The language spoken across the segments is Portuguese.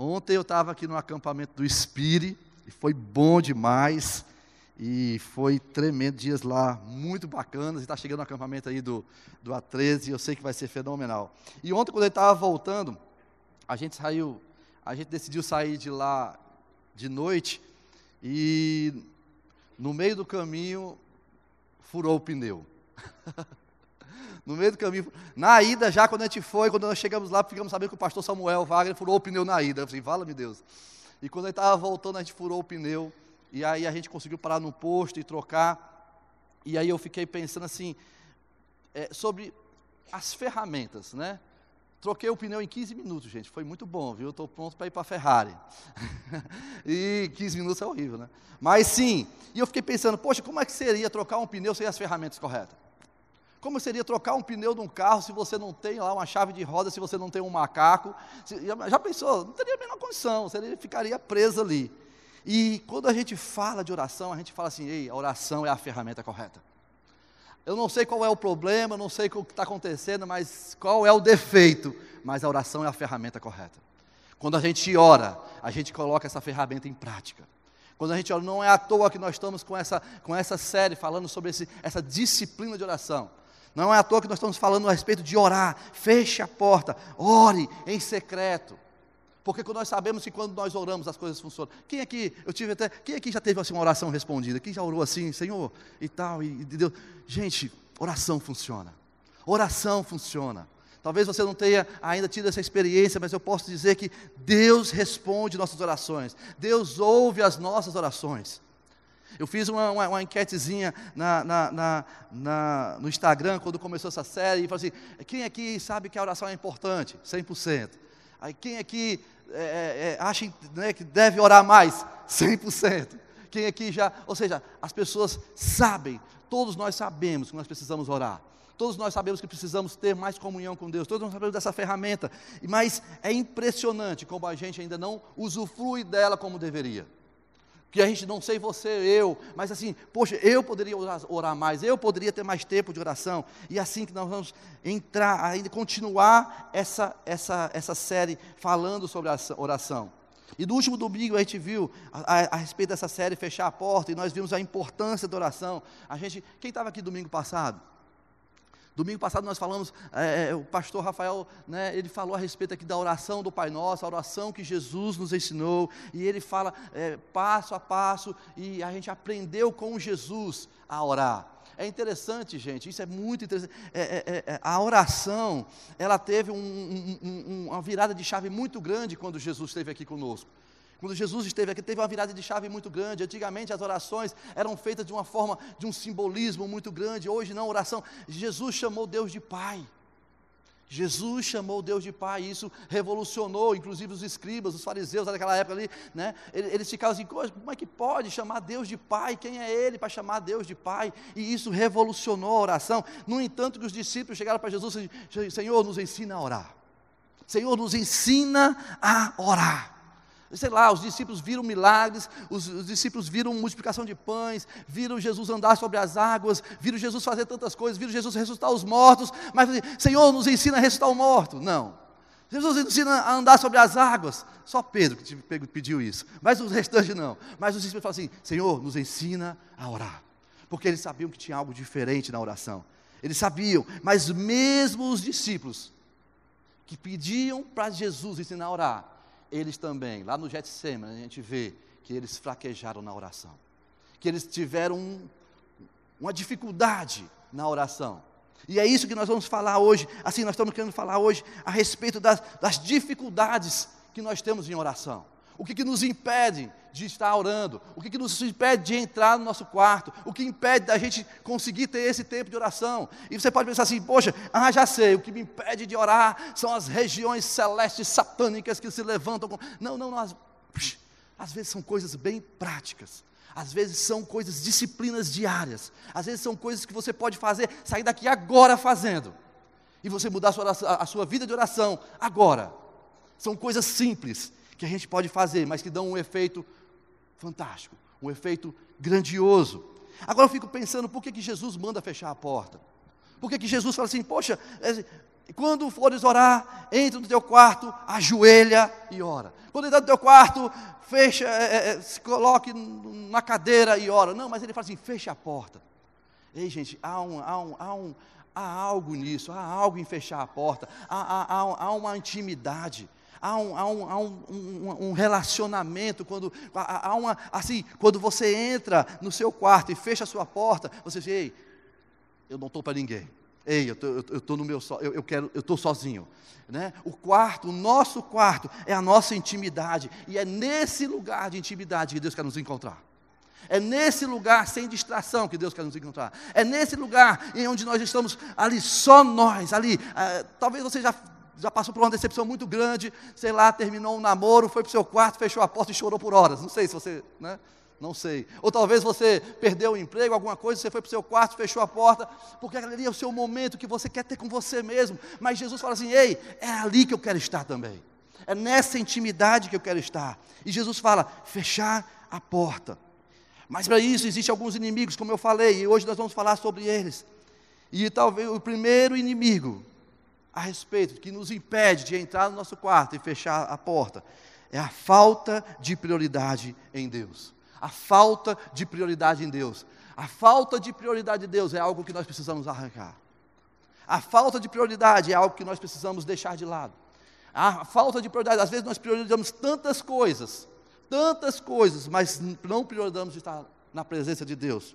Ontem eu estava aqui no acampamento do Espire e foi bom demais. E foi tremendo, dias lá muito bacanas. E está chegando o acampamento aí do, do A13 e eu sei que vai ser fenomenal. E ontem, quando ele estava voltando, a gente saiu, a gente decidiu sair de lá de noite e no meio do caminho furou o pneu. no meio do caminho. Na ida, já quando a gente foi, quando nós chegamos lá, ficamos sabendo que o pastor Samuel Wagner furou o pneu na ida. Eu falei, fala-me Deus. E quando ele estava voltando, a gente furou o pneu. E aí a gente conseguiu parar no posto e trocar. E aí eu fiquei pensando assim, é, sobre as ferramentas, né? Troquei o pneu em 15 minutos, gente. Foi muito bom, viu? Estou pronto para ir para a Ferrari. e 15 minutos é horrível, né? Mas sim, e eu fiquei pensando, poxa, como é que seria trocar um pneu sem as ferramentas corretas? Como seria trocar um pneu de um carro se você não tem lá uma chave de roda, se você não tem um macaco? Já pensou? Não teria a menor condição, você ficaria preso ali. E quando a gente fala de oração, a gente fala assim: ei, a oração é a ferramenta correta. Eu não sei qual é o problema, não sei o que está acontecendo, mas qual é o defeito, mas a oração é a ferramenta correta. Quando a gente ora, a gente coloca essa ferramenta em prática. Quando a gente ora, não é à toa que nós estamos com essa, com essa série falando sobre esse, essa disciplina de oração. Não é à toa que nós estamos falando a respeito de orar. Feche a porta, ore em secreto. Porque nós sabemos que quando nós oramos as coisas funcionam. Quem aqui, eu tive até, quem aqui já teve assim, uma oração respondida? Quem já orou assim, Senhor, e tal, e, e Deus. Gente, oração funciona. Oração funciona. Talvez você não tenha ainda tido essa experiência, mas eu posso dizer que Deus responde nossas orações. Deus ouve as nossas orações. Eu fiz uma, uma, uma enquetezinha na, na, na, no Instagram quando começou essa série e falei assim: quem aqui sabe que a oração é importante? 100%. Aí quem aqui é, é, é, acha né, que deve orar mais? 100%. Quem aqui já, ou seja, as pessoas sabem, todos nós sabemos que nós precisamos orar. Todos nós sabemos que precisamos ter mais comunhão com Deus, todos nós sabemos dessa ferramenta, mas é impressionante como a gente ainda não usufrui dela como deveria que a gente não sei você, eu, mas assim, poxa, eu poderia orar mais, eu poderia ter mais tempo de oração, e assim que nós vamos entrar, ainda continuar essa, essa, essa série falando sobre a oração. E no último domingo a gente viu a, a, a, respeito dessa série fechar a porta, e nós vimos a importância da oração. A gente, quem estava aqui domingo passado? Domingo passado nós falamos, é, é, o pastor Rafael, né, ele falou a respeito aqui da oração do Pai Nosso, a oração que Jesus nos ensinou, e ele fala é, passo a passo, e a gente aprendeu com Jesus a orar. É interessante, gente, isso é muito interessante. É, é, é, a oração, ela teve um, um, um, uma virada de chave muito grande quando Jesus esteve aqui conosco. Quando Jesus esteve aqui, teve uma virada de chave muito grande. Antigamente as orações eram feitas de uma forma, de um simbolismo muito grande. Hoje não, oração. Jesus chamou Deus de Pai. Jesus chamou Deus de Pai, e isso revolucionou, inclusive os escribas, os fariseus daquela época ali, né? Eles ficavam assim, como é que pode chamar Deus de Pai? Quem é Ele para chamar Deus de Pai? E isso revolucionou a oração. No entanto, que os discípulos chegaram para Jesus e Senhor, nos ensina a orar. Senhor, nos ensina a orar sei lá, os discípulos viram milagres, os, os, discípulos viram multiplicação de pães, viram Jesus andar sobre as águas, viram Jesus fazer tantas coisas, viram Jesus ressuscitar os mortos, mas Senhor, nos ensina a ressuscitar o morto. Não. Jesus nos ensina a andar sobre as águas. Só Pedro que pediu isso, mas os restantes não. Mas os discípulos falam assim: Senhor, nos ensina a orar. Porque eles sabiam que tinha algo diferente na oração. Eles sabiam, mas mesmo os discípulos que pediam para Jesus ensinar a orar, eles também, lá no Getsemane, a gente vê que eles fraquejaram na oração, que eles tiveram um, uma dificuldade na oração. E é isso que nós vamos falar hoje. Assim, nós estamos querendo falar hoje a respeito das, das dificuldades que nós temos em oração. O que, que nos impede de estar orando? O que, que nos impede de entrar no nosso quarto? O que impede da gente conseguir ter esse tempo de oração? E você pode pensar assim, poxa, ah, já sei, o que me impede de orar são as regiões celestes satânicas que se levantam. Com... Não, não, não às, às vezes são coisas bem práticas. Às vezes são coisas, disciplinas diárias. Às vezes são coisas que você pode fazer, sair daqui agora fazendo. E você mudar a sua, oração, a sua vida de oração agora. São coisas simples que a gente pode fazer, mas que dão um efeito fantástico, um efeito grandioso. Agora eu fico pensando, por que, que Jesus manda fechar a porta? Por que, que Jesus fala assim, poxa, é, quando fores orar, entra no teu quarto, ajoelha e ora. Quando entrar no teu quarto, fecha, é, é, se coloque na cadeira e ora. Não, mas ele fala assim: fecha a porta. Ei, gente, há, um, há, um, há, um, há algo nisso, há algo em fechar a porta, há, há, há uma intimidade. Há um, há um, há um, um, um relacionamento, quando, há uma, assim, quando você entra no seu quarto e fecha a sua porta, você diz, ei, eu não estou para ninguém. Ei, eu estou no meu eu, eu quero, eu estou sozinho. Né? O quarto, o nosso quarto, é a nossa intimidade. E é nesse lugar de intimidade que Deus quer nos encontrar. É nesse lugar sem distração que Deus quer nos encontrar. É nesse lugar em onde nós estamos ali, só nós, ali. Ah, talvez você já, já passou por uma decepção muito grande, sei lá, terminou um namoro, foi para o seu quarto, fechou a porta e chorou por horas. Não sei se você. Né? Não sei. Ou talvez você perdeu o emprego, alguma coisa, você foi para o seu quarto, fechou a porta, porque ali é o seu momento que você quer ter com você mesmo. Mas Jesus fala assim: ei, é ali que eu quero estar também. É nessa intimidade que eu quero estar. E Jesus fala: fechar a porta. Mas para isso existem alguns inimigos, como eu falei, e hoje nós vamos falar sobre eles. E talvez o primeiro inimigo a respeito que nos impede de entrar no nosso quarto e fechar a porta é a falta de prioridade em Deus. A falta de prioridade em Deus. A falta de prioridade em Deus é algo que nós precisamos arrancar. A falta de prioridade é algo que nós precisamos deixar de lado. A falta de prioridade, às vezes nós priorizamos tantas coisas tantas coisas, mas não priorizamos estar na presença de Deus.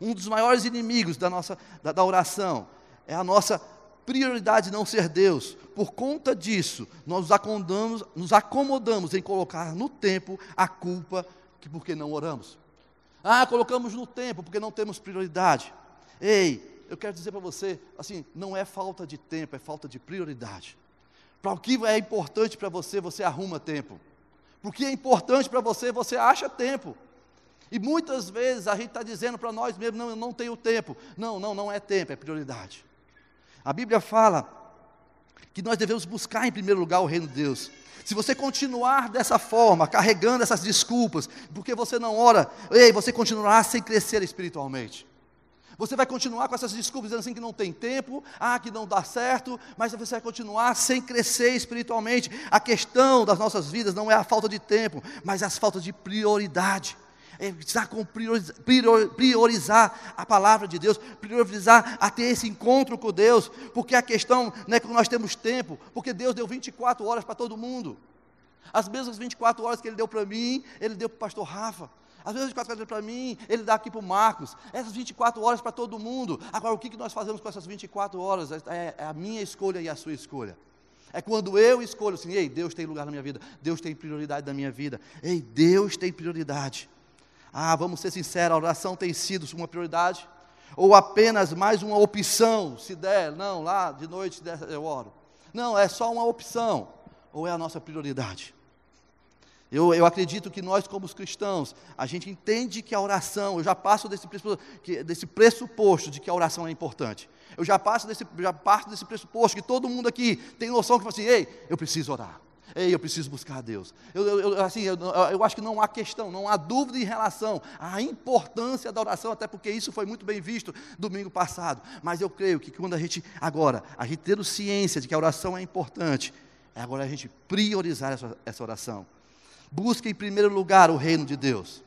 Um dos maiores inimigos da nossa da, da oração é a nossa prioridade não ser Deus. Por conta disso, nós nos acomodamos, nos acomodamos em colocar no tempo a culpa que porque não oramos. Ah, colocamos no tempo porque não temos prioridade. Ei, eu quero dizer para você, assim, não é falta de tempo, é falta de prioridade. Para o que é importante para você, você arruma tempo. Porque é importante para você, você acha tempo. E muitas vezes a gente está dizendo para nós mesmos, não, eu não tenho tempo. Não, não, não é tempo, é prioridade. A Bíblia fala que nós devemos buscar em primeiro lugar o reino de Deus. Se você continuar dessa forma, carregando essas desculpas, porque você não ora, ei, você continuará sem crescer espiritualmente. Você vai continuar com essas desculpas dizendo assim que não tem tempo, ah, que não dá certo, mas você vai continuar sem crescer espiritualmente. A questão das nossas vidas não é a falta de tempo, mas as faltas de prioridade. É precisar priorizar a palavra de Deus, priorizar a ter esse encontro com Deus, porque a questão não é que nós temos tempo, porque Deus deu 24 horas para todo mundo. As mesmas 24 horas que Ele deu para mim, Ele deu para o pastor Rafa. Às vezes 24 horas para mim, ele dá aqui para o Marcos. Essas 24 horas para todo mundo. Agora, o que, nós fazemos com essas 24 horas? É, é a minha escolha e a sua escolha. É quando eu escolho assim, ei, Deus tem lugar na minha vida, Deus tem prioridade na minha vida. Ei, Deus tem prioridade. Ah, vamos ser sinceros, a oração tem sido uma prioridade? Ou apenas mais uma opção, se der, não, lá de noite eu oro. Não, é só uma opção. Ou é a nossa prioridade? Eu, eu acredito que nós, como os cristãos, a gente entende que a oração, eu já passo desse, desse pressuposto de que a oração é importante. Eu já passo desse, já parto desse pressuposto que todo mundo aqui tem noção que fala assim, ei, eu preciso orar. Ei, eu preciso buscar a Deus. Eu, eu, assim, eu, eu, acho que não há questão, não há dúvida em relação à importância da oração, até porque isso foi muito bem visto domingo passado. Mas eu creio que quando a gente, agora, a gente tendo ciência de que a oração é importante, é agora a gente priorizar essa, essa oração. Busque em primeiro lugar o reino de Deus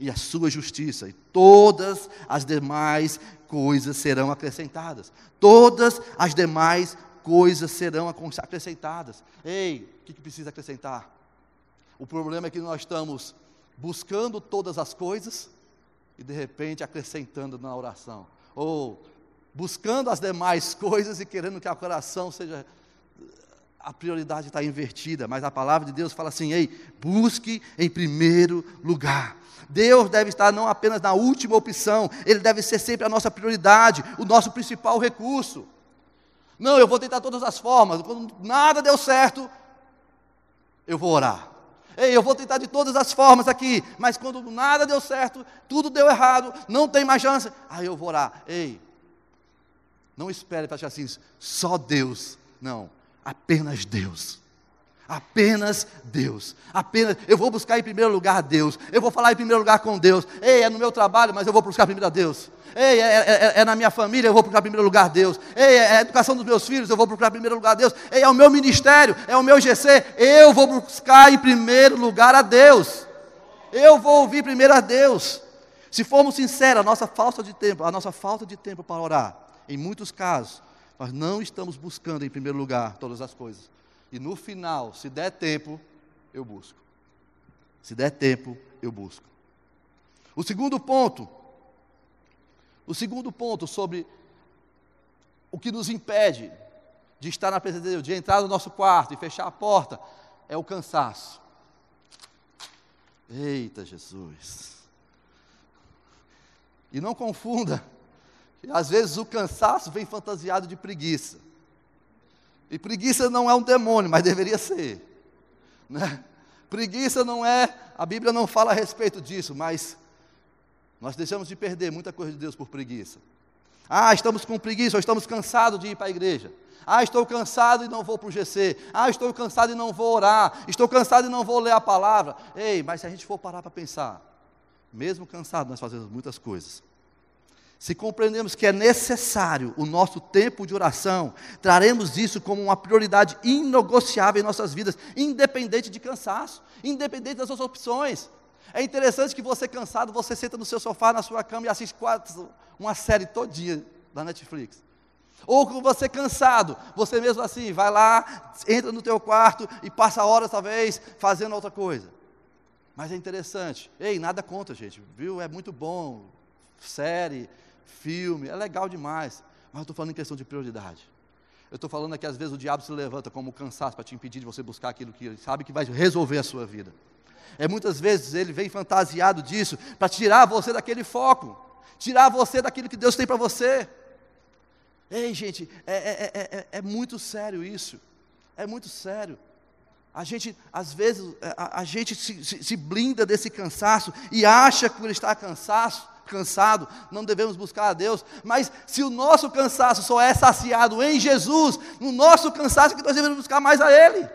e a sua justiça, e todas as demais coisas serão acrescentadas. Todas as demais coisas serão acrescentadas. Ei, o que, que precisa acrescentar? O problema é que nós estamos buscando todas as coisas e de repente acrescentando na oração. Ou buscando as demais coisas e querendo que a oração seja a prioridade está invertida, mas a palavra de Deus fala assim: ei, busque em primeiro lugar. Deus deve estar não apenas na última opção, Ele deve ser sempre a nossa prioridade, o nosso principal recurso. Não, eu vou tentar todas as formas, quando nada deu certo, eu vou orar. Ei, eu vou tentar de todas as formas aqui, mas quando nada deu certo, tudo deu errado, não tem mais chance, aí eu vou orar. Ei, não espere para achar assim, só Deus. Não, apenas Deus. Apenas Deus. Apenas eu vou buscar em primeiro lugar Deus. Eu vou falar em primeiro lugar com Deus. Ei, é no meu trabalho, mas eu vou buscar primeiro a Deus. Ei, é, é, é, é na minha família, eu vou procurar em primeiro lugar Deus. Ei, é a educação dos meus filhos, eu vou procurar em primeiro lugar Deus. Ei, é o meu ministério, é o meu GC, eu vou buscar em primeiro lugar a Deus. Eu vou ouvir primeiro a Deus. Se formos sinceros, a nossa falta de tempo, a nossa falta de tempo para orar, em muitos casos, nós não estamos buscando em primeiro lugar todas as coisas. E no final, se der tempo, eu busco. Se der tempo, eu busco. O segundo ponto, o segundo ponto sobre o que nos impede de estar na presença de Deus, de entrar no nosso quarto e fechar a porta, é o cansaço. Eita Jesus. E não confunda, às vezes o cansaço vem fantasiado de preguiça. E preguiça não é um demônio, mas deveria ser. Né? Preguiça não é, a Bíblia não fala a respeito disso, mas nós deixamos de perder muita coisa de Deus por preguiça. Ah, estamos com preguiça, ou estamos cansados de ir para a igreja. Ah, estou cansado e não vou para o GC. Ah, estou cansado e não vou orar. Estou cansado e não vou ler a palavra. Ei, mas se a gente for parar para pensar, mesmo cansado, nós fazemos muitas coisas. Se compreendemos que é necessário o nosso tempo de oração, traremos isso como uma prioridade inegociável em nossas vidas, independente de cansaço, independente das suas opções. É interessante que você cansado, você senta no seu sofá, na sua cama e assiste quatro, uma série todinha da Netflix. Ou com você cansado, você mesmo assim, vai lá, entra no teu quarto e passa horas talvez fazendo outra coisa. Mas é interessante. Ei, nada contra, gente, viu? É muito bom. Série, filme, é legal demais. Mas eu estou falando em questão de prioridade. Eu estou falando aqui, às vezes, o diabo se levanta como cansaço para te impedir de você buscar aquilo que ele sabe que vai resolver a sua vida. É muitas vezes ele vem fantasiado disso para tirar você daquele foco, tirar você daquilo que Deus tem para você. Ei, gente, é, é, é, é, muito sério isso. É muito sério. A gente, às vezes, a, a gente se, se, se, blinda desse cansaço e acha que por estar cansaço, cansado, não devemos buscar a Deus. Mas se o nosso cansaço só é saciado em Jesus, no nosso cansaço que nós devemos buscar mais a Ele.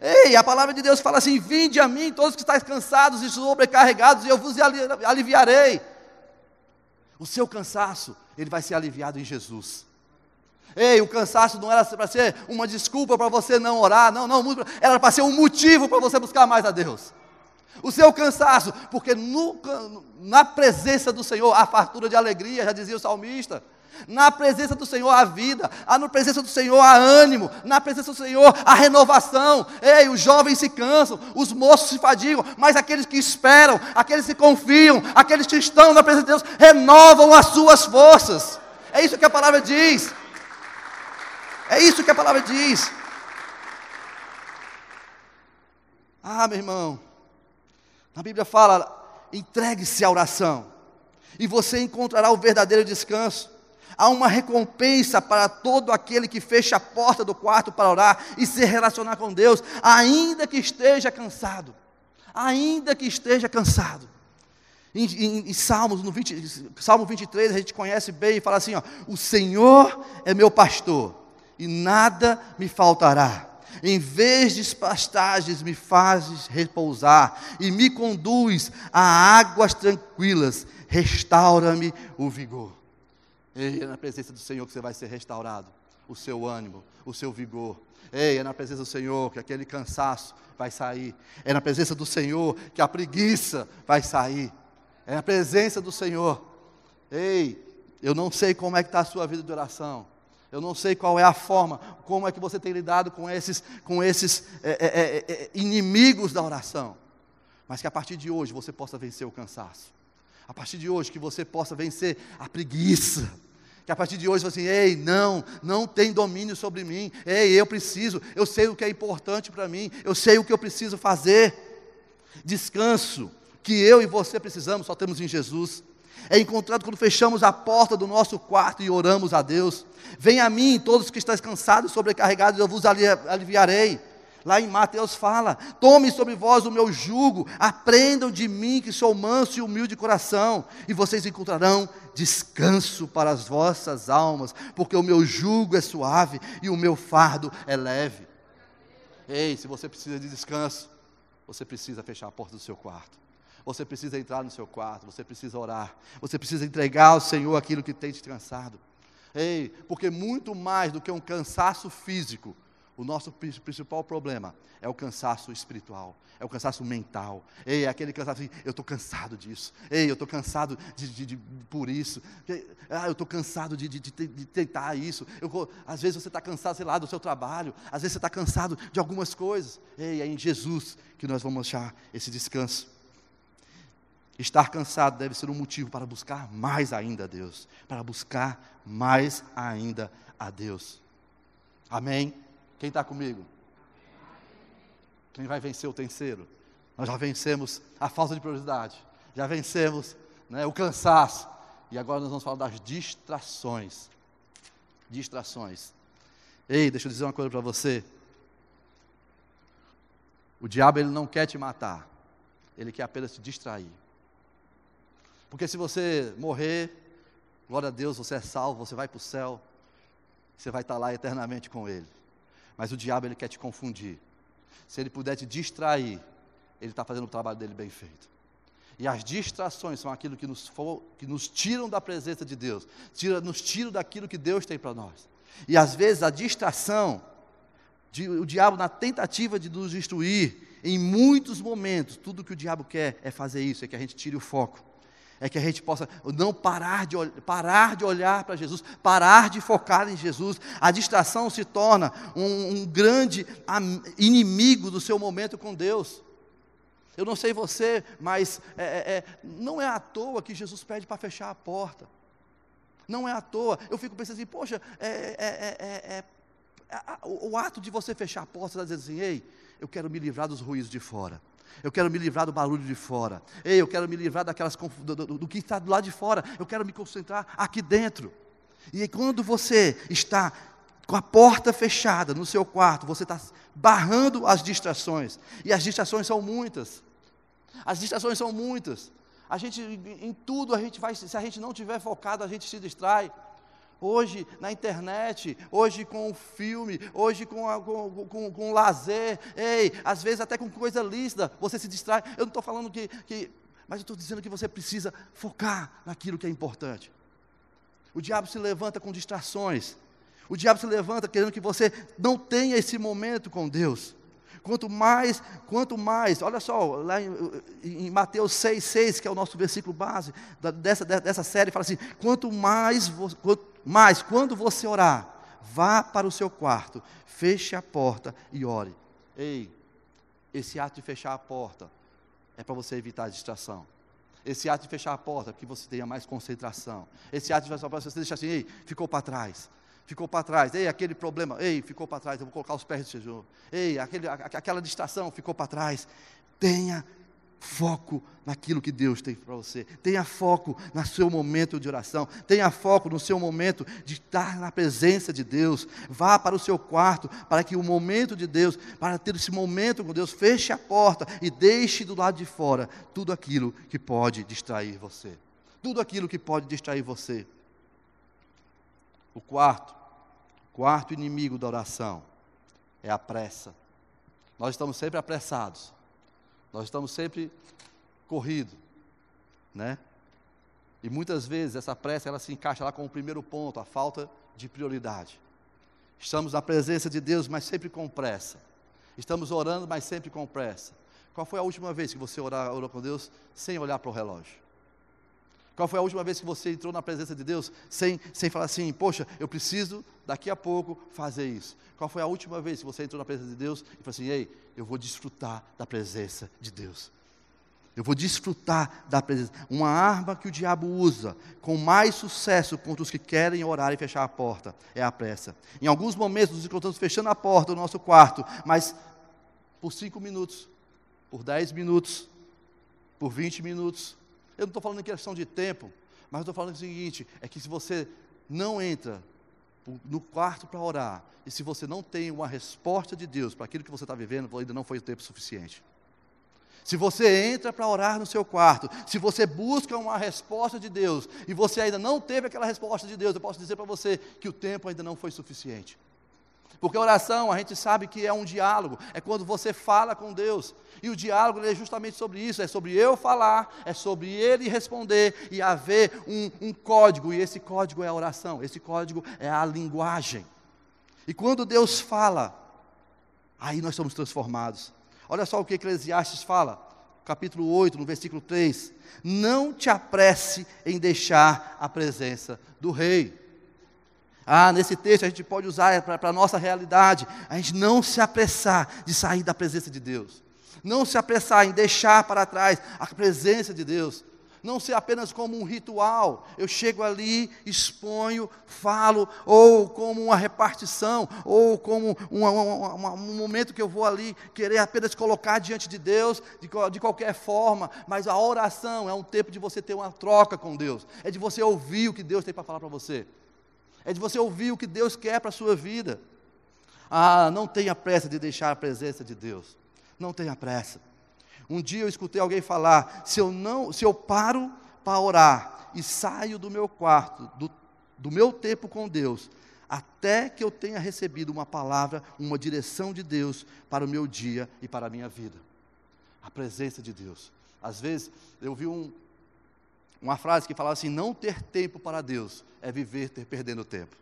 Ei, a palavra de Deus fala assim: Vinde a mim, todos que estáis cansados e sobrecarregados, e eu vos aliviarei. O seu cansaço, ele vai ser aliviado em Jesus. Ei, o cansaço não era para ser uma desculpa para você não orar, não, não, era para ser um motivo para você buscar mais a Deus. O seu cansaço, porque no, na presença do Senhor há fartura de alegria, já dizia o salmista. Na presença do Senhor há vida, na presença do Senhor há ânimo, na presença do Senhor há renovação. Ei, os jovens se cansam, os moços se fadigam, mas aqueles que esperam, aqueles que confiam, aqueles que estão na presença de Deus, renovam as suas forças. É isso que a palavra diz. É isso que a palavra diz. Ah, meu irmão, a Bíblia fala: entregue-se à oração, e você encontrará o verdadeiro descanso. Há uma recompensa para todo aquele que fecha a porta do quarto para orar e se relacionar com Deus, ainda que esteja cansado. Ainda que esteja cansado. Em, em, em Salmos, no 20, Salmo 23, a gente conhece bem e fala assim: ó, O Senhor é meu pastor e nada me faltará. Em vez de pastagens me fazes repousar e me conduz a águas tranquilas, restaura-me o vigor. Ei, é na presença do Senhor que você vai ser restaurado, o seu ânimo, o seu vigor. Ei, é na presença do Senhor que aquele cansaço vai sair. É na presença do Senhor que a preguiça vai sair. É na presença do Senhor. Ei, eu não sei como é que está a sua vida de oração. Eu não sei qual é a forma, como é que você tem lidado com esses, com esses é, é, é, é, inimigos da oração. Mas que a partir de hoje você possa vencer o cansaço. A partir de hoje que você possa vencer a preguiça. Que a partir de hoje você assim, ei, não, não tem domínio sobre mim. Ei, eu preciso, eu sei o que é importante para mim, eu sei o que eu preciso fazer. Descanso que eu e você precisamos, só temos em Jesus é encontrado quando fechamos a porta do nosso quarto e oramos a Deus. Venha a mim, todos que estáis cansados e sobrecarregados, eu vos aliviarei. Lá em Mateus fala: Tome sobre vós o meu jugo, aprendam de mim que sou manso e humilde de coração, e vocês encontrarão descanso para as vossas almas, porque o meu jugo é suave e o meu fardo é leve. Ei, se você precisa de descanso, você precisa fechar a porta do seu quarto. Você precisa entrar no seu quarto, você precisa orar, você precisa entregar ao Senhor aquilo que tem te cansado. Ei, porque muito mais do que um cansaço físico, o nosso principal problema é o cansaço espiritual, é o cansaço mental. Ei, é aquele cansaço assim, eu estou cansado disso. Ei, eu estou cansado de, de, de, por isso. Ah, eu estou cansado de, de, tentar isso. Eu, às vezes você está cansado, sei lá, do seu trabalho. Às vezes você está cansado de algumas coisas. Ei, é em Jesus que nós vamos achar esse descanso. Estar cansado deve ser um motivo para buscar mais ainda a Deus. Para buscar mais ainda a Deus. Amém? Quem está comigo? Quem vai vencer o terceiro? Nós já vencemos a falta de prioridade, já vencemos né, o cansaço. E agora nós vamos falar das distrações. Distrações. Ei, deixa eu dizer uma coisa para você. O diabo ele não quer te matar, ele quer apenas te distrair. Porque se você morrer, glória a Deus, você é salvo, você vai para o céu, você vai estar lá eternamente com ele. Mas o diabo ele quer te confundir. Se ele puder te distrair, ele está fazendo o trabalho dele bem feito. E as distrações são aquilo que nos, for, que nos tiram da presença de Deus, tira, nos tiram daquilo que Deus tem para nós. E às vezes a distração, de, o diabo na tentativa de nos destruir, em muitos momentos, tudo que o diabo quer é fazer isso, é que a gente tire o foco é que a gente possa não parar de, parar de olhar para Jesus, parar de focar em Jesus. A distração se torna um, um grande inimigo do seu momento com Deus. Eu não sei você, mas é, é, é, não é à toa que Jesus pede para fechar a porta. Não é à toa. Eu fico pensando assim, poxa, é, é, é o ato de você fechar a porta, está dizendo assim, ei, eu quero me livrar dos ruídos de fora. Eu quero me livrar do barulho de fora. Ei, eu quero me livrar daquelas do, do, do que está do lado de fora. Eu quero me concentrar aqui dentro. E quando você está com a porta fechada no seu quarto, você está barrando as distrações. E as distrações são muitas. As distrações são muitas. A gente, em tudo, a gente vai, se a gente não tiver focado, a gente se distrai hoje na internet, hoje com o filme, hoje com, a, com, com, com lazer, ei, às vezes até com coisa lícita, você se distrai. Eu não estou falando que, que. Mas eu estou dizendo que você precisa focar naquilo que é importante. O diabo se levanta com distrações. O diabo se levanta querendo que você não tenha esse momento com Deus. Quanto mais, quanto mais, olha só, lá em, em Mateus 6, 6, que é o nosso versículo base dessa, dessa série, fala assim: quanto mais, quanto, mas quando você orar, vá para o seu quarto, feche a porta e ore. Ei, esse ato de fechar a porta é para você evitar a distração. Esse ato de fechar a porta é que você tenha mais concentração. Esse ato de fechar a porta, você deixa assim, ei, ficou para trás. Ficou para trás. Ei, aquele problema, ei, ficou para trás. Eu vou colocar os pés do Senhor. Ei, aquele, aquela distração ficou para trás. Tenha foco naquilo que Deus tem para você. Tenha foco no seu momento de oração. Tenha foco no seu momento de estar na presença de Deus. Vá para o seu quarto para que o momento de Deus, para ter esse momento com Deus, feche a porta e deixe do lado de fora tudo aquilo que pode distrair você. Tudo aquilo que pode distrair você. O quarto, quarto inimigo da oração é a pressa. Nós estamos sempre apressados. Nós estamos sempre corrido, né? E muitas vezes essa pressa ela se encaixa lá com o primeiro ponto, a falta de prioridade. Estamos na presença de Deus, mas sempre com pressa. Estamos orando, mas sempre com pressa. Qual foi a última vez que você orou, orou com Deus sem olhar para o relógio? Qual foi a última vez que você entrou na presença de Deus sem, sem falar assim, poxa, eu preciso daqui a pouco fazer isso? Qual foi a última vez que você entrou na presença de Deus e falou assim, ei, eu vou desfrutar da presença de Deus? Eu vou desfrutar da presença. Uma arma que o diabo usa com mais sucesso contra os que querem orar e fechar a porta é a pressa. Em alguns momentos nos encontramos fechando a porta do nosso quarto, mas por cinco minutos, por dez minutos, por vinte minutos, eu não estou falando em questão de tempo, mas estou falando o seguinte: é que se você não entra no quarto para orar, e se você não tem uma resposta de Deus para aquilo que você está vivendo, ainda não foi o tempo suficiente. Se você entra para orar no seu quarto, se você busca uma resposta de Deus e você ainda não teve aquela resposta de Deus, eu posso dizer para você que o tempo ainda não foi suficiente. Porque oração, a gente sabe que é um diálogo, é quando você fala com Deus. E o diálogo é justamente sobre isso: é sobre eu falar, é sobre ele responder e haver um, um código. E esse código é a oração, esse código é a linguagem. E quando Deus fala, aí nós somos transformados. Olha só o que Eclesiastes fala, capítulo 8, no versículo 3: Não te apresse em deixar a presença do rei. Ah, nesse texto a gente pode usar para a nossa realidade, a gente não se apressar de sair da presença de Deus, não se apressar em deixar para trás a presença de Deus, não ser apenas como um ritual, eu chego ali, exponho, falo, ou como uma repartição, ou como um, um, um momento que eu vou ali querer apenas colocar diante de Deus, de, de qualquer forma, mas a oração é um tempo de você ter uma troca com Deus, é de você ouvir o que Deus tem para falar para você é de você ouvir o que Deus quer para a sua vida. Ah, não tenha pressa de deixar a presença de Deus. Não tenha pressa. Um dia eu escutei alguém falar: se eu não, se eu paro para orar e saio do meu quarto, do, do meu tempo com Deus, até que eu tenha recebido uma palavra, uma direção de Deus para o meu dia e para a minha vida. A presença de Deus. Às vezes eu vi um, uma frase que falava assim: não ter tempo para Deus é viver ter, perdendo tempo.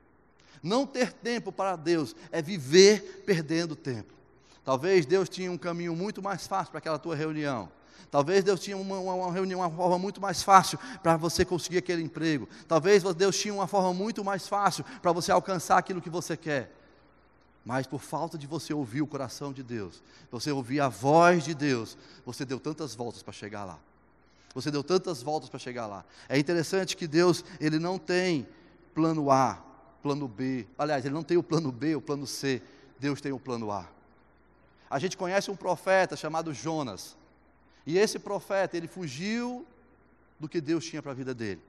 Não ter tempo para Deus é viver perdendo tempo. Talvez Deus tinha um caminho muito mais fácil para aquela tua reunião. Talvez Deus tinha uma, uma, reunião, uma forma muito mais fácil para você conseguir aquele emprego. Talvez Deus tinha uma forma muito mais fácil para você alcançar aquilo que você quer. Mas por falta de você ouvir o coração de Deus, você ouvir a voz de Deus, você deu tantas voltas para chegar lá. Você deu tantas voltas para chegar lá. É interessante que Deus, ele não tem plano A, plano B. Aliás, ele não tem o plano B, o plano C. Deus tem o plano A. A gente conhece um profeta chamado Jonas. E esse profeta, ele fugiu do que Deus tinha para a vida dele.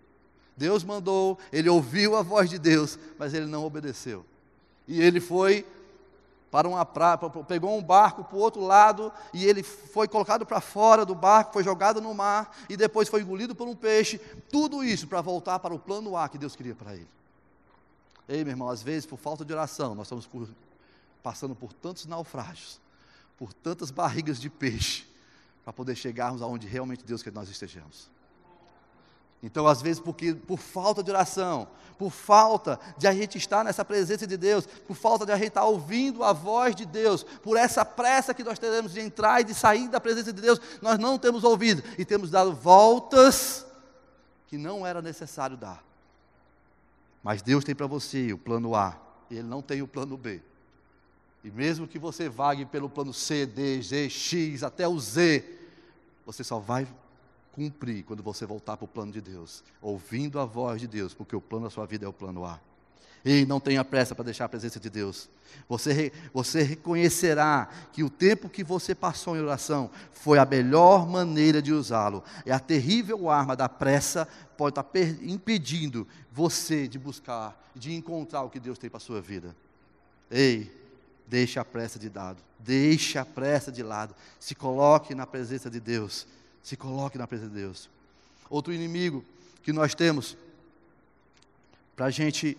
Deus mandou, ele ouviu a voz de Deus, mas ele não obedeceu. E ele foi para uma praia, pegou um barco para o outro lado e ele foi colocado para fora do barco, foi jogado no mar e depois foi engolido por um peixe. Tudo isso para voltar para o plano A que Deus queria para ele. Ei, meu irmão, às vezes por falta de oração, nós estamos por, passando por tantos naufrágios, por tantas barrigas de peixe, para poder chegarmos aonde realmente Deus quer que nós estejamos. Então, às vezes, porque por falta de oração, por falta de a gente estar nessa presença de Deus, por falta de a gente estar ouvindo a voz de Deus, por essa pressa que nós teremos de entrar e de sair da presença de Deus, nós não temos ouvido e temos dado voltas que não era necessário dar. Mas Deus tem para você o plano A, e Ele não tem o plano B. E mesmo que você vague pelo plano C, D, G, X, até o Z, você só vai cumprir quando você voltar para o plano de Deus, ouvindo a voz de Deus, porque o plano da sua vida é o plano A. E não tenha pressa para deixar a presença de Deus. Você, você reconhecerá que o tempo que você passou em oração foi a melhor maneira de usá-lo. E a terrível arma da pressa pode estar impedindo você de buscar, de encontrar o que Deus tem para a sua vida. Ei, deixe a pressa de lado. Deixe a pressa de lado. Se coloque na presença de Deus se coloque na presença de Deus. Outro inimigo que nós temos para a gente,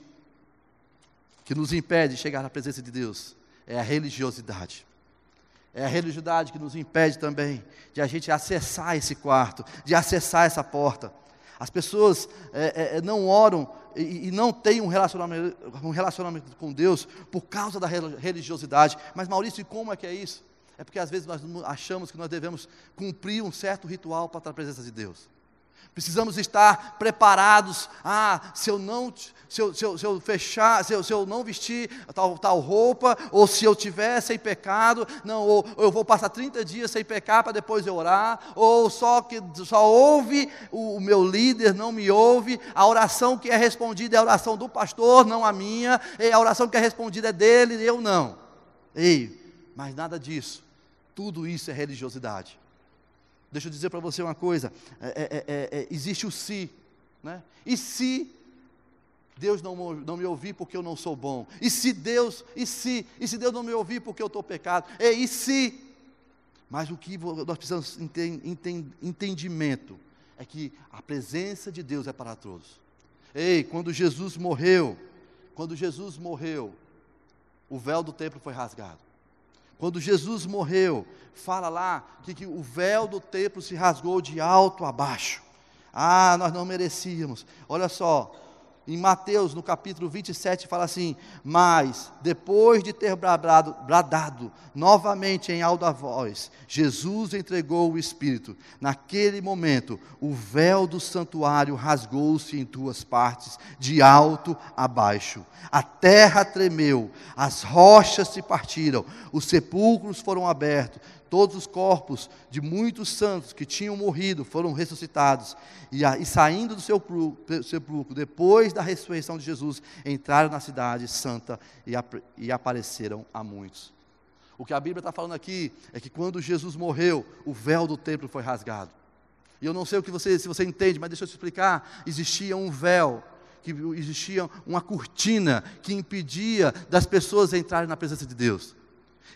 que nos impede de chegar na presença de Deus, é a religiosidade. É a religiosidade que nos impede também de a gente acessar esse quarto, de acessar essa porta. As pessoas é, é, é não oram e, e, não têm um relacionamento, um relacionamento com Deus por causa da religiosidade. Mas, Maurício, como é que é isso? É porque às vezes nós achamos que nós devemos cumprir um certo ritual para estar na presença de Deus. Precisamos estar preparados. Ah, se eu não, se eu, se eu, se eu fechar, se eu, se eu não vestir tal, tal roupa, ou se eu tiver sem pecado, não, ou, ou eu vou passar 30 dias sem pecar para depois eu orar, ou só que só ouve o, o meu líder, não me ouve. A oração que é respondida é a oração do pastor, não a minha. A oração que é respondida é dele, eu não. Ei, mas nada disso. Tudo isso é religiosidade. Deixa eu dizer para você uma coisa: é, é, é, é, existe o se, né? E se Deus não, não me ouvir porque eu não sou bom? E se Deus, e se, e se Deus não me ouvir porque eu estou pecado? E, e se? Mas o que nós precisamos ter entendimento é que a presença de Deus é para todos. Ei, quando Jesus morreu, quando Jesus morreu, o véu do templo foi rasgado. Quando Jesus morreu, fala lá que, que o véu do templo se rasgou de alto a baixo. Ah, nós não merecíamos. Olha só, em Mateus, no capítulo 27, fala assim: Mas, depois de ter bradado, bradado novamente em alta voz, Jesus entregou o Espírito. Naquele momento, o véu do santuário rasgou-se em duas partes, de alto a baixo. A terra tremeu, as rochas se partiram, os sepulcros foram abertos todos os corpos de muitos santos que tinham morrido foram ressuscitados, e, e saindo do seu sepulcro, depois da ressurreição de Jesus, entraram na cidade santa e, e apareceram a muitos. O que a Bíblia está falando aqui é que quando Jesus morreu, o véu do templo foi rasgado. E eu não sei o que você, se você entende, mas deixa eu te explicar. Existia um véu, que existia uma cortina que impedia das pessoas entrarem na presença de Deus.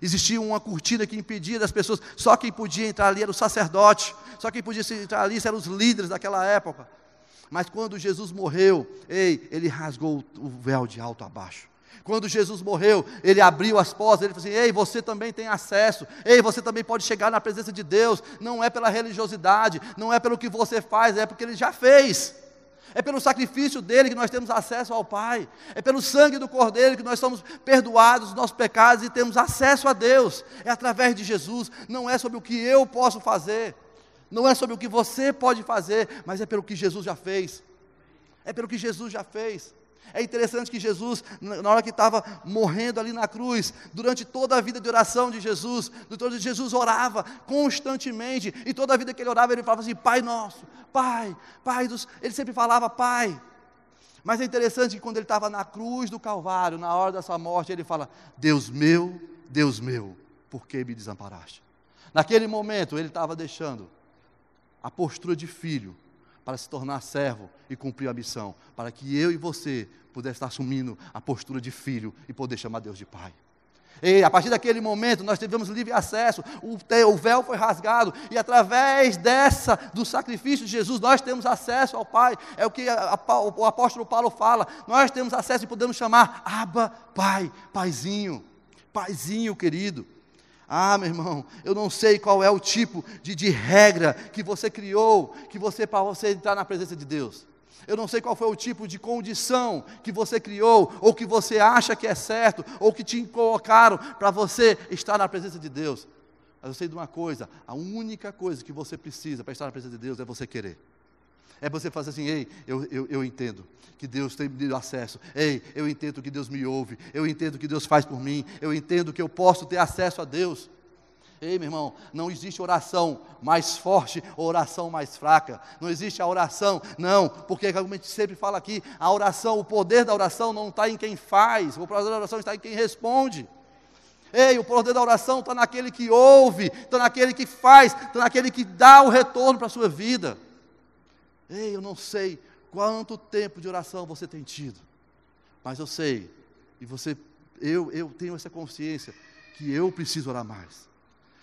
Existia uma cortina que impedia das pessoas, só quem podia entrar ali era o sacerdote, só quem podia entrar ali eram os líderes daquela época. Mas quando Jesus morreu, ei, ele rasgou o véu de alto a baixo. Quando Jesus morreu, ele abriu as portas, ele falou assim: Ei, você também tem acesso, ei, você também pode chegar na presença de Deus. Não é pela religiosidade, não é pelo que você faz, é porque ele já fez. É pelo sacrifício dele que nós temos acesso ao Pai. É pelo sangue do Cordeiro que nós somos perdoados dos nossos pecados e temos acesso a Deus. É através de Jesus. Não é sobre o que eu posso fazer. Não é sobre o que você pode fazer, mas é pelo que Jesus já fez. É pelo que Jesus já fez. É interessante que Jesus, na hora que estava morrendo ali na cruz, durante toda a vida de oração de Jesus, Jesus orava constantemente, e toda a vida que ele orava, ele falava assim: Pai nosso, Pai, Pai dos. Ele sempre falava Pai. Mas é interessante que quando ele estava na cruz do Calvário, na hora da sua morte, ele fala: Deus meu, Deus meu, por que me desamparaste? Naquele momento, ele estava deixando a postura de filho para se tornar servo e cumprir a missão, para que eu e você pudesse estar assumindo a postura de filho e poder chamar Deus de Pai. E a partir daquele momento nós tivemos livre acesso, o, o véu foi rasgado, e através dessa, do sacrifício de Jesus, nós temos acesso ao Pai. É o que a, a, o apóstolo Paulo fala. Nós temos acesso e podemos chamar Abba, Pai, Paizinho, Paizinho querido. Ah, meu irmão, eu não sei qual é o tipo de, de regra que você criou, que você para você entrar na presença de Deus. Eu não sei qual foi o tipo de condição que você criou, ou que você acha que é certo, ou que te colocaram para você estar na presença de Deus. Mas eu sei de uma coisa: a única coisa que você precisa para estar na presença de Deus é você querer. É você fazer assim, ei, eu, eu, eu entendo que Deus tem me acesso. Ei, eu entendo que Deus me ouve. Eu entendo que Deus faz por mim. Eu entendo que eu posso ter acesso a Deus. Ei, meu irmão, não existe oração mais forte ou oração mais fraca. Não existe a oração, não, porque como a gente sempre fala aqui, a oração, o poder da oração não está em quem faz, o poder da oração está em quem responde. Ei, o poder da oração está naquele que ouve, está naquele que faz, está naquele que dá o retorno para a sua vida. Ei, eu não sei quanto tempo de oração você tem tido, mas eu sei, e você, eu, eu tenho essa consciência que eu preciso orar mais.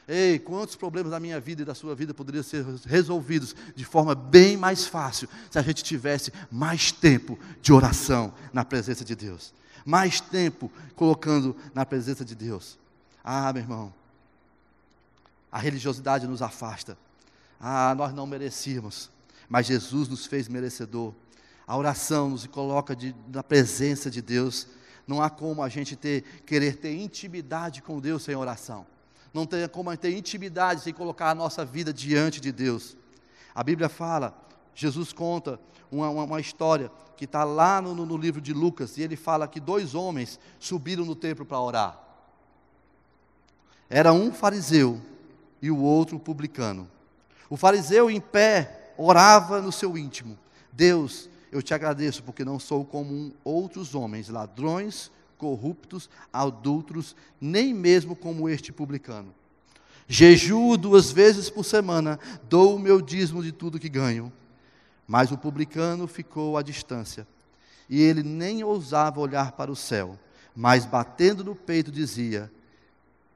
Ei, quantos problemas da minha vida e da sua vida poderiam ser resolvidos de forma bem mais fácil se a gente tivesse mais tempo de oração na presença de Deus. Mais tempo colocando na presença de Deus. Ah, meu irmão, a religiosidade nos afasta. Ah, nós não merecíamos, mas Jesus nos fez merecedor. A oração nos coloca de, na presença de Deus. Não há como a gente ter, querer ter intimidade com Deus sem oração não tem como ter intimidade sem colocar a nossa vida diante de Deus. A Bíblia fala, Jesus conta uma, uma, uma história que está lá no, no livro de Lucas, e ele fala que dois homens subiram no templo para orar. Era um fariseu e o outro publicano. O fariseu em pé orava no seu íntimo: Deus, eu te agradeço porque não sou como outros homens, ladrões, corruptos, adultos, nem mesmo como este publicano. Jejuo duas vezes por semana, dou o meu dízimo de tudo que ganho. Mas o publicano ficou à distância, e ele nem ousava olhar para o céu, mas batendo no peito dizia: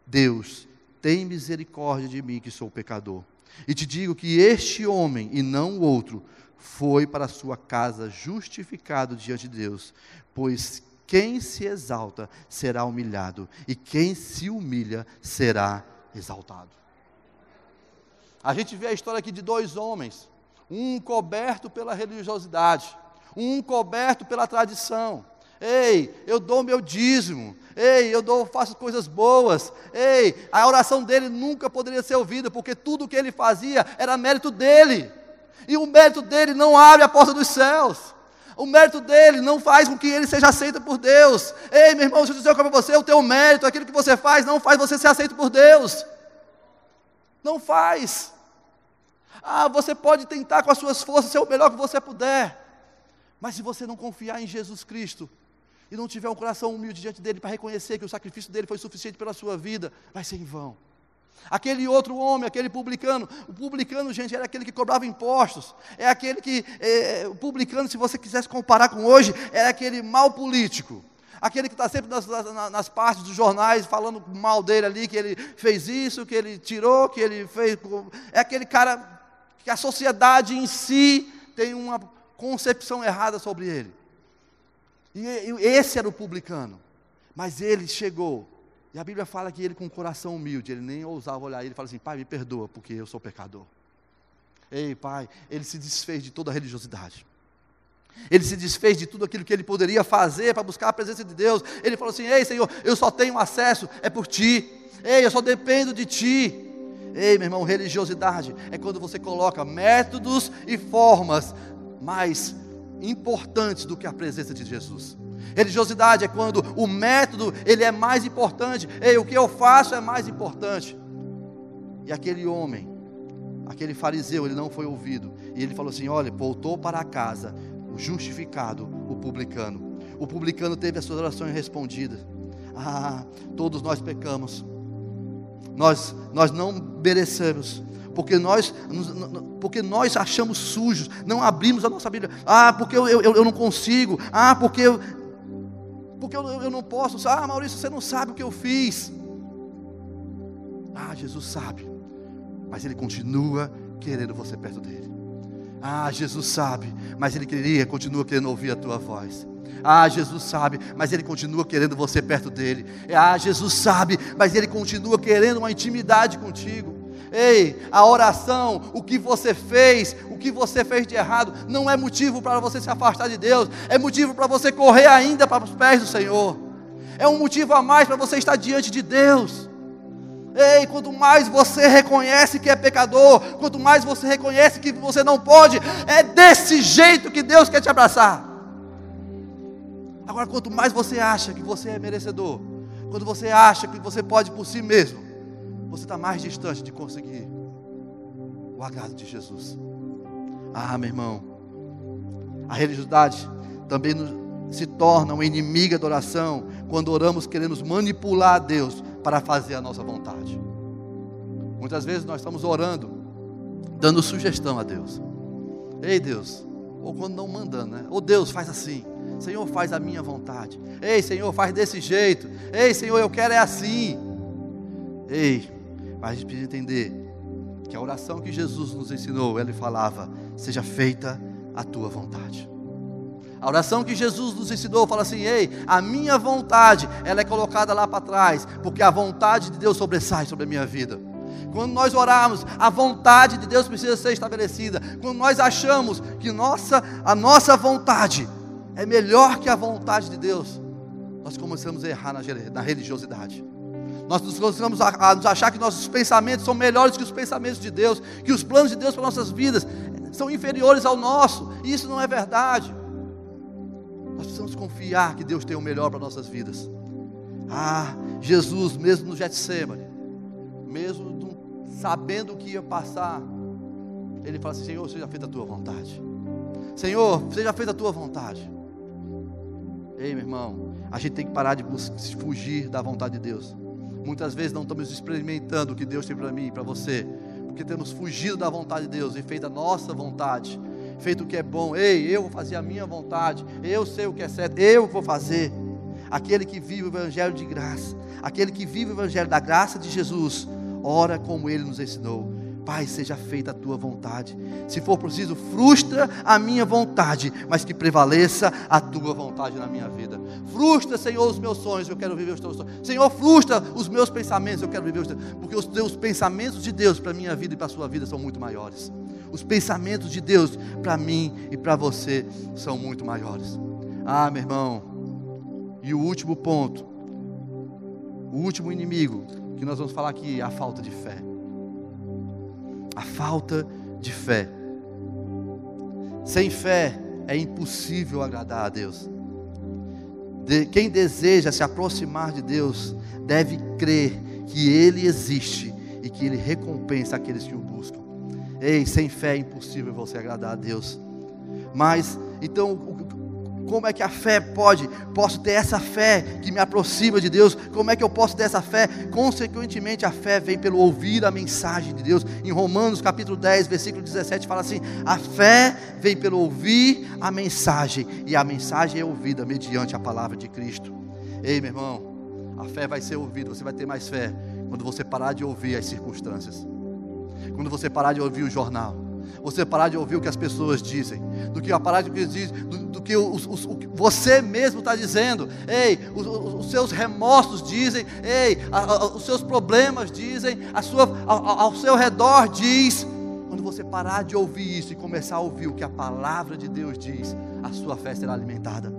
Deus, tem misericórdia de mim que sou pecador. E te digo que este homem, e não o outro, foi para a sua casa justificado diante de Deus, pois quem se exalta será humilhado, e quem se humilha será exaltado. A gente vê a história aqui de dois homens, um coberto pela religiosidade, um coberto pela tradição. Ei, eu dou meu dízimo. Ei, eu dou, faço coisas boas. Ei, a oração dele nunca poderia ser ouvida, porque tudo o que ele fazia era mérito dele. E o mérito dele não abre a porta dos céus. O mérito dele não faz com que ele seja aceito por Deus. Ei, meu irmão, deixa eu dizer para você, o teu mérito, aquilo que você faz, não faz você ser aceito por Deus. Não faz. Ah, você pode tentar com as suas forças ser o melhor que você puder. Mas se você não confiar em Jesus Cristo e não tiver um coração humilde diante dele para reconhecer que o sacrifício dele foi suficiente pela sua vida, vai ser em vão. Aquele outro homem, aquele publicano, o publicano, gente, era aquele que cobrava impostos, é aquele que, é, o publicano, se você quisesse comparar com hoje, era aquele mal político, aquele que está sempre nas, nas, nas, partes dos jornais falando mal dele ali, que ele fez isso, que ele tirou, que ele fez. É aquele cara que a sociedade em si tem uma concepção errada sobre ele. E, e esse era o publicano. Mas ele chegou e a Bíblia fala que ele, com um coração humilde, ele nem ousava olhar, ele fala assim: Pai, me perdoa, porque eu sou pecador. Ei, Pai, ele se desfez de toda a religiosidade. Ele se desfez de tudo aquilo que ele poderia fazer para buscar a presença de Deus. Ele falou assim: Ei, Senhor, eu só tenho acesso, é por ti. Ei, eu só dependo de ti. Ei, meu irmão, religiosidade é quando você coloca métodos e formas mais importantes do que a presença de Jesus. Religiosidade é quando o método ele é mais importante. Ei, o que eu faço é mais importante. E aquele homem, aquele fariseu, ele não foi ouvido. E ele falou assim: olha, voltou para casa, o justificado, o publicano. O publicano teve as suas orações respondidas. Ah, todos nós pecamos. Nós, nós não merecemos porque nós, porque nós achamos sujos, não abrimos a nossa Bíblia. Ah, porque eu, eu, eu não consigo. Ah, porque eu, porque eu, eu não posso. Ah, Maurício, você não sabe o que eu fiz. Ah, Jesus sabe, mas Ele continua querendo você perto dele. Ah, Jesus sabe, mas Ele queria, continua querendo ouvir a tua voz. Ah, Jesus sabe, mas Ele continua querendo você perto dele. Ah, Jesus sabe, mas Ele continua querendo uma intimidade contigo. Ei, a oração, o que você fez, o que você fez de errado, não é motivo para você se afastar de Deus, é motivo para você correr ainda para os pés do Senhor. É um motivo a mais para você estar diante de Deus. Ei, quanto mais você reconhece que é pecador, quanto mais você reconhece que você não pode, é desse jeito que Deus quer te abraçar. Agora, quanto mais você acha que você é merecedor, quando você acha que você pode por si mesmo, você está mais distante de conseguir o agrado de Jesus. Ah, meu irmão, a religiosidade também se torna uma inimiga da oração quando oramos querendo manipular a Deus para fazer a nossa vontade. Muitas vezes nós estamos orando, dando sugestão a Deus. Ei Deus, ou quando não mandando, né? Ou Deus faz assim. Senhor, faz a minha vontade. Ei, Senhor, faz desse jeito. Ei, Senhor, eu quero é assim. Ei, mas a gente precisa entender que a oração que Jesus nos ensinou, ele falava: seja feita a tua vontade. A oração que Jesus nos ensinou fala assim: ei, a minha vontade, ela é colocada lá para trás, porque a vontade de Deus sobressai sobre a minha vida. Quando nós orarmos, a vontade de Deus precisa ser estabelecida. Quando nós achamos que nossa, a nossa vontade é melhor que a vontade de Deus, nós começamos a errar na, religiosidade. Nós nos começamos a, nos achar que nossos pensamentos são melhores que os pensamentos de Deus, que os planos de Deus para nossas vidas são inferiores ao nosso, e isso não é verdade. Nós precisamos confiar que Deus tem o melhor para nossas vidas. Ah, Jesus, mesmo no Getsemane, mesmo sabendo o que ia passar, ele fala assim: Senhor, seja feita a tua vontade. Senhor, seja feita a tua vontade. Ei, meu irmão, a gente tem que parar de fugir da vontade de Deus. Muitas vezes não estamos experimentando o que Deus tem para mim e para você, porque temos fugido da vontade de Deus e feito a nossa vontade, feito o que é bom. Ei, eu vou fazer a minha vontade, eu sei o que é certo, eu vou fazer. Aquele que vive o evangelho de graça, aquele que vive o evangelho da graça de Jesus, ora como ele nos ensinou. Pai, seja feita a tua vontade. Se for preciso, frustra a minha vontade, mas que prevaleça a tua vontade na minha vida. Frustra, Senhor, os meus sonhos, eu quero viver os teus sonhos. Senhor, frustra os meus pensamentos, eu quero viver os teus. Porque os teus pensamentos de Deus para a minha vida e para a sua vida são muito maiores. Os pensamentos de Deus para mim e para você são muito maiores. Ah, meu irmão. E o último ponto, o último inimigo que nós vamos falar aqui é a falta de fé a falta de fé. Sem fé é impossível agradar a Deus. De, quem deseja se aproximar de Deus deve crer que Ele existe e que Ele recompensa aqueles que o buscam. Ei, sem fé é impossível você agradar a Deus. Mas, então, como é que a fé pode? Posso ter essa fé que me aproxima de Deus? Como é que eu posso ter essa fé? Consequentemente, a fé vem pelo ouvir a mensagem de Deus. Em Romanos capítulo 10, versículo 17, fala assim: a fé vem pelo ouvir a mensagem, e a mensagem é ouvida mediante a palavra de Cristo. Ei, meu irmão, a fé vai ser ouvida, você vai ter mais fé quando você parar de ouvir as circunstâncias, quando você parar de ouvir o jornal você parar de ouvir o que as pessoas dizem, do que a parar de ouvir do, que os, os, o, você mesmo está dizendo. Ei, os, os, seus remorsos dizem, ei, a, a, os seus problemas dizem, a sua, a, ao seu redor diz. Quando você parar de ouvir isso e começar a ouvir o que a palavra de Deus diz, a sua fé será alimentada.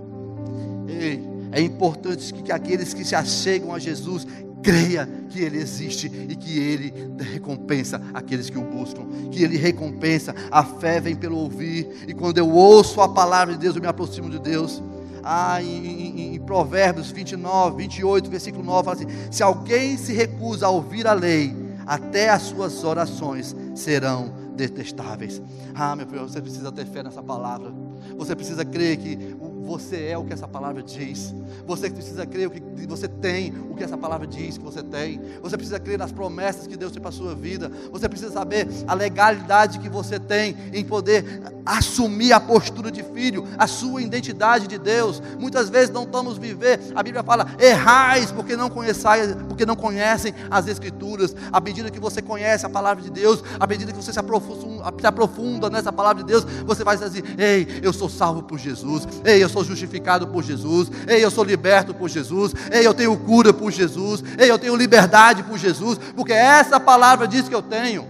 Ei, é importante que, que aqueles que se achegam a Jesus creia que Ele existe e que Ele recompensa aqueles que o buscam, que Ele recompensa. A fé vem pelo ouvir, e quando eu ouço a palavra de Deus, eu me aproximo de Deus. Ah, em, em, em Provérbios 29, 28, versículo 9, fala assim: Se alguém se recusa a ouvir a lei, até as suas orações serão detestáveis. Ah, meu filho, você precisa ter fé nessa palavra. Você precisa crer que você é o que essa palavra diz. Você precisa crer o que você tem, o que essa palavra diz que você tem. Você precisa crer nas promessas que Deus tem para a sua vida. Você precisa saber a legalidade que você tem em poder assumir a postura de filho, a sua identidade de Deus. Muitas vezes não estamos viver. A Bíblia fala: errais porque não conheçais, porque não conhecem as escrituras. À medida que você conhece a palavra de Deus, à medida que você se aprofunda, se aprofunda nessa palavra de Deus, você vai dizer: ei, eu sou salvo por Jesus. Ei, eu sou justificado por Jesus. Ei, eu sou liberto por Jesus. Ei, eu tenho cura por Jesus. Ei, eu tenho liberdade por Jesus, porque essa palavra diz que eu tenho.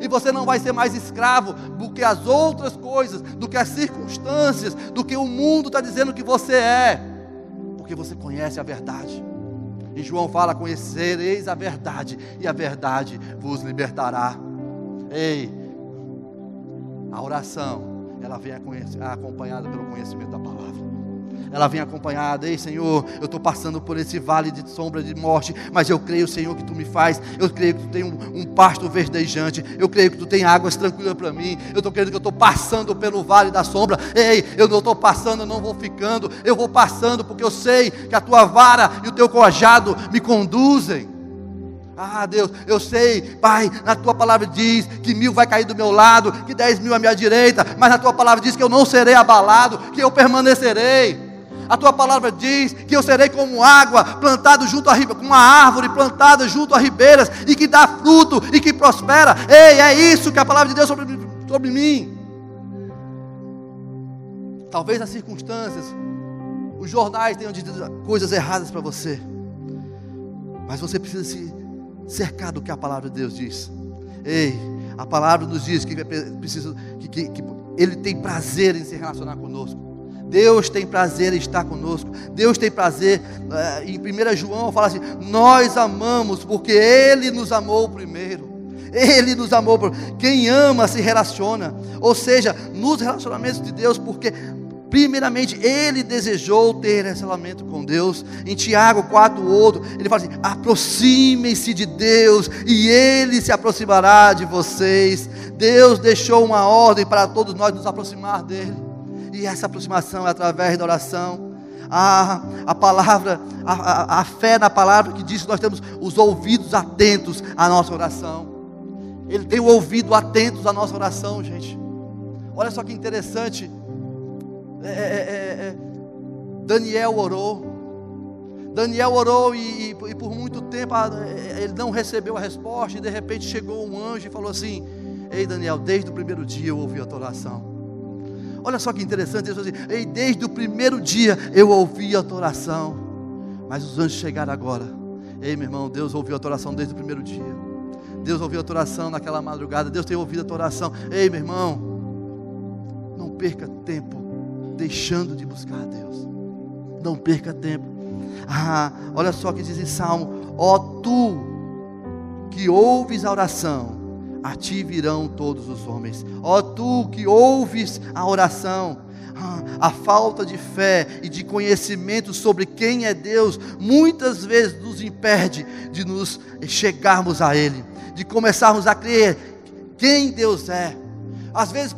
E você não vai ser mais escravo do que as outras coisas, do que as circunstâncias, do que o mundo está dizendo que você é, porque você conhece a verdade. E João fala: Conhecereis a verdade, e a verdade vos libertará. Ei, a oração ela vem acompanhada pelo conhecimento da palavra. Ela vem acompanhada, ei Senhor, eu estou passando por esse vale de sombra de morte, mas eu creio, Senhor, que Tu me faz, eu creio que Tu tem um, um pasto verdejante, eu creio que Tu tem águas tranquilas para mim, eu estou crendo que eu estou passando pelo vale da sombra, ei, eu não estou passando, eu não vou ficando, eu vou passando, porque eu sei que a Tua vara e o Teu cojado me conduzem. Ah, Deus, eu sei, Pai, na tua palavra diz que mil vai cair do meu lado, que dez mil à minha direita, mas na tua palavra diz que eu não serei abalado, que eu permanecerei. A tua palavra diz que eu serei como água plantado junto a como uma árvore plantada junto a ribeiras e que dá fruto e que prospera. Ei, é isso que a palavra de Deus sobre, sobre mim. Talvez as circunstâncias, os jornais tenham dito coisas erradas para você, mas você precisa se cercado do que a palavra de Deus diz. Ei, a palavra nos diz que, precisa, que, que, que Ele tem prazer em se relacionar conosco. Deus tem prazer em estar conosco. Deus tem prazer. Eh, em 1 João fala assim: Nós amamos porque Ele nos amou primeiro. Ele nos amou. Quem ama se relaciona. Ou seja, nos relacionamentos de Deus, porque Primeiramente, ele desejou ter relacionamento com Deus. Em Tiago 4, outro, ele fala assim: aproximem-se de Deus e ele se aproximará de vocês. Deus deixou uma ordem para todos nós nos aproximar dele. E essa aproximação é através da oração. A, a palavra, a, a, a fé na palavra que diz que nós temos os ouvidos atentos à nossa oração. Ele tem o ouvido atentos à nossa oração, gente. Olha só que interessante. É é, é, é, Daniel orou. Daniel orou e, e, e, por muito tempo ele não recebeu a resposta, e de repente chegou um anjo e falou assim: Ei Daniel, desde o primeiro dia eu ouvi a tua oração. Olha só que interessante, ele falou assim: Ei, desde o primeiro dia eu ouvi a tua oração. Mas os anjos chegaram agora. Ei, meu irmão, Deus ouviu a tua oração desde o primeiro dia. Deus ouviu a tua oração naquela madrugada. Deus tem ouvido a tua oração. Ei, meu irmão, não perca tempo deixando de buscar a Deus. Não perca tempo. Ah, olha só que diz em Salmo: Ó tu que ouves a oração, a ti virão todos os homens. Ó tu que ouves a oração, ah, a falta de fé e de conhecimento sobre quem é Deus muitas vezes nos impede de nos chegarmos a Ele, de começarmos a crer quem Deus é. Às vezes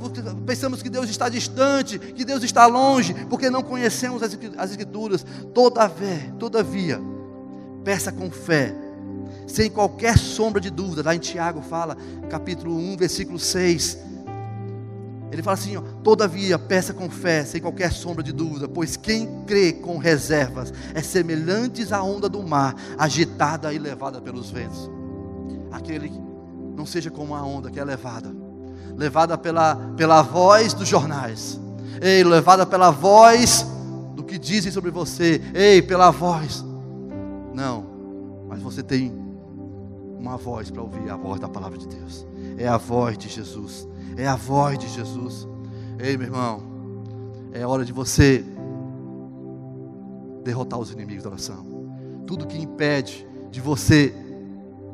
pensamos que Deus está distante, que Deus está longe, porque não conhecemos as Escrituras. Todavia, todavia, peça com fé, sem qualquer sombra de dúvida. Lá em Tiago fala, capítulo 1, versículo 6. Ele fala assim: ó, todavia, peça com fé, sem qualquer sombra de dúvida, pois quem crê com reservas é semelhante à onda do mar, agitada e levada pelos ventos. Aquele não seja como a onda que é levada levada pela, pela voz dos jornais, ei, levada pela voz do que dizem sobre você, ei, pela voz. Não, mas você tem uma voz para ouvir a voz da palavra de Deus, é a voz de Jesus, é a voz de Jesus. Ei, meu irmão, é hora de você derrotar os inimigos da oração. Tudo que impede de você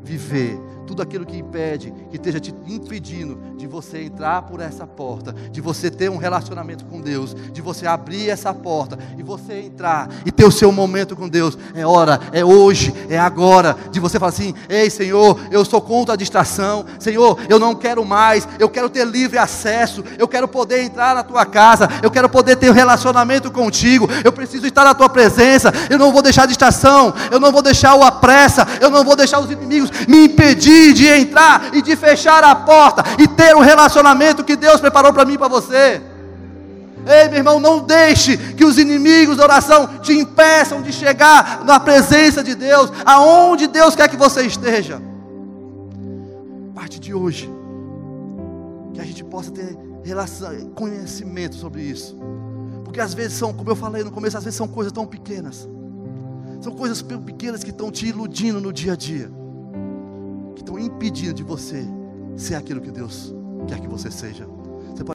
viver tudo aquilo que impede, que esteja te impedindo de você entrar por essa porta, de você ter um relacionamento com Deus, de você abrir essa porta e você entrar e ter o seu momento com Deus. É hora, é hoje, é agora, de você falar assim: Ei Senhor, eu sou contra a distração, Senhor, eu não quero mais, eu quero ter livre acesso, eu quero poder entrar na tua casa, eu quero poder ter um relacionamento contigo, eu preciso estar na tua presença, eu não vou deixar a distração, eu não vou deixar o apressa, eu não vou deixar os inimigos me impedir de entrar e de fechar a porta e ter o um relacionamento que Deus preparou para mim e para você. Ei, meu irmão, não deixe que os inimigos da oração te impeçam de chegar na presença de Deus, aonde Deus quer que você esteja. Parte de hoje, que a gente possa ter relação, conhecimento sobre isso, porque às vezes são, como eu falei no começo, às vezes são coisas tão pequenas, são coisas pequenas que estão te iludindo no dia a dia que estão impedindo de você ser aquilo que Deus quer que você seja.